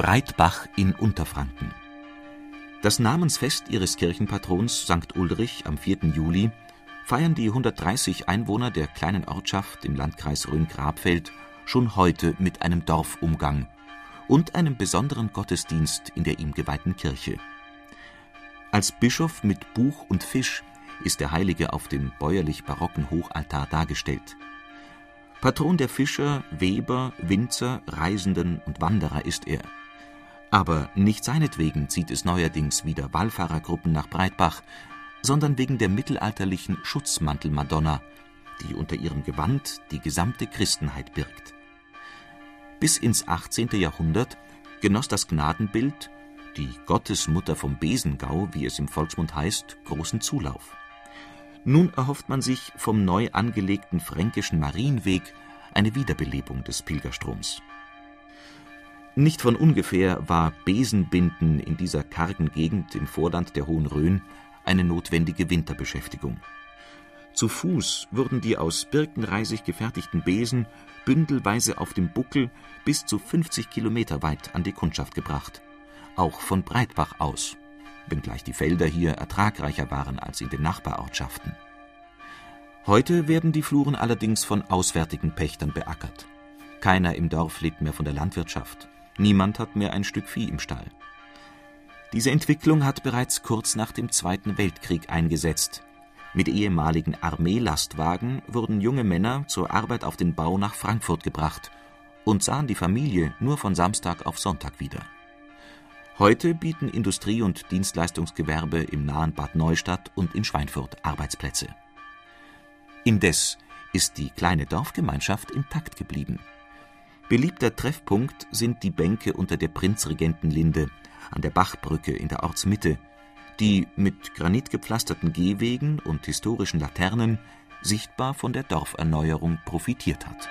Breitbach in Unterfranken. Das Namensfest ihres Kirchenpatrons St. Ulrich am 4. Juli feiern die 130 Einwohner der kleinen Ortschaft im Landkreis Rhön-Grabfeld schon heute mit einem Dorfumgang und einem besonderen Gottesdienst in der ihm geweihten Kirche. Als Bischof mit Buch und Fisch ist der Heilige auf dem bäuerlich-barocken Hochaltar dargestellt. Patron der Fischer, Weber, Winzer, Reisenden und Wanderer ist er. Aber nicht seinetwegen zieht es neuerdings wieder Wallfahrergruppen nach Breitbach, sondern wegen der mittelalterlichen Schutzmantelmadonna, die unter ihrem Gewand die gesamte Christenheit birgt. Bis ins 18. Jahrhundert genoss das Gnadenbild, die Gottesmutter vom Besengau, wie es im Volksmund heißt, großen Zulauf. Nun erhofft man sich vom neu angelegten fränkischen Marienweg eine Wiederbelebung des Pilgerstroms. Nicht von ungefähr war Besenbinden in dieser kargen Gegend im Vorland der Hohen Rhön eine notwendige Winterbeschäftigung. Zu Fuß wurden die aus Birkenreisig gefertigten Besen bündelweise auf dem Buckel bis zu 50 Kilometer weit an die Kundschaft gebracht, auch von Breitbach aus, wenngleich die Felder hier ertragreicher waren als in den Nachbarortschaften. Heute werden die Fluren allerdings von auswärtigen Pächtern beackert. Keiner im Dorf lebt mehr von der Landwirtschaft. Niemand hat mehr ein Stück Vieh im Stall. Diese Entwicklung hat bereits kurz nach dem Zweiten Weltkrieg eingesetzt. Mit ehemaligen Armeelastwagen wurden junge Männer zur Arbeit auf den Bau nach Frankfurt gebracht und sahen die Familie nur von Samstag auf Sonntag wieder. Heute bieten Industrie- und Dienstleistungsgewerbe im nahen Bad Neustadt und in Schweinfurt Arbeitsplätze. Indes ist die kleine Dorfgemeinschaft intakt geblieben. Beliebter Treffpunkt sind die Bänke unter der Prinzregentenlinde an der Bachbrücke in der Ortsmitte, die mit granitgepflasterten Gehwegen und historischen Laternen sichtbar von der Dorferneuerung profitiert hat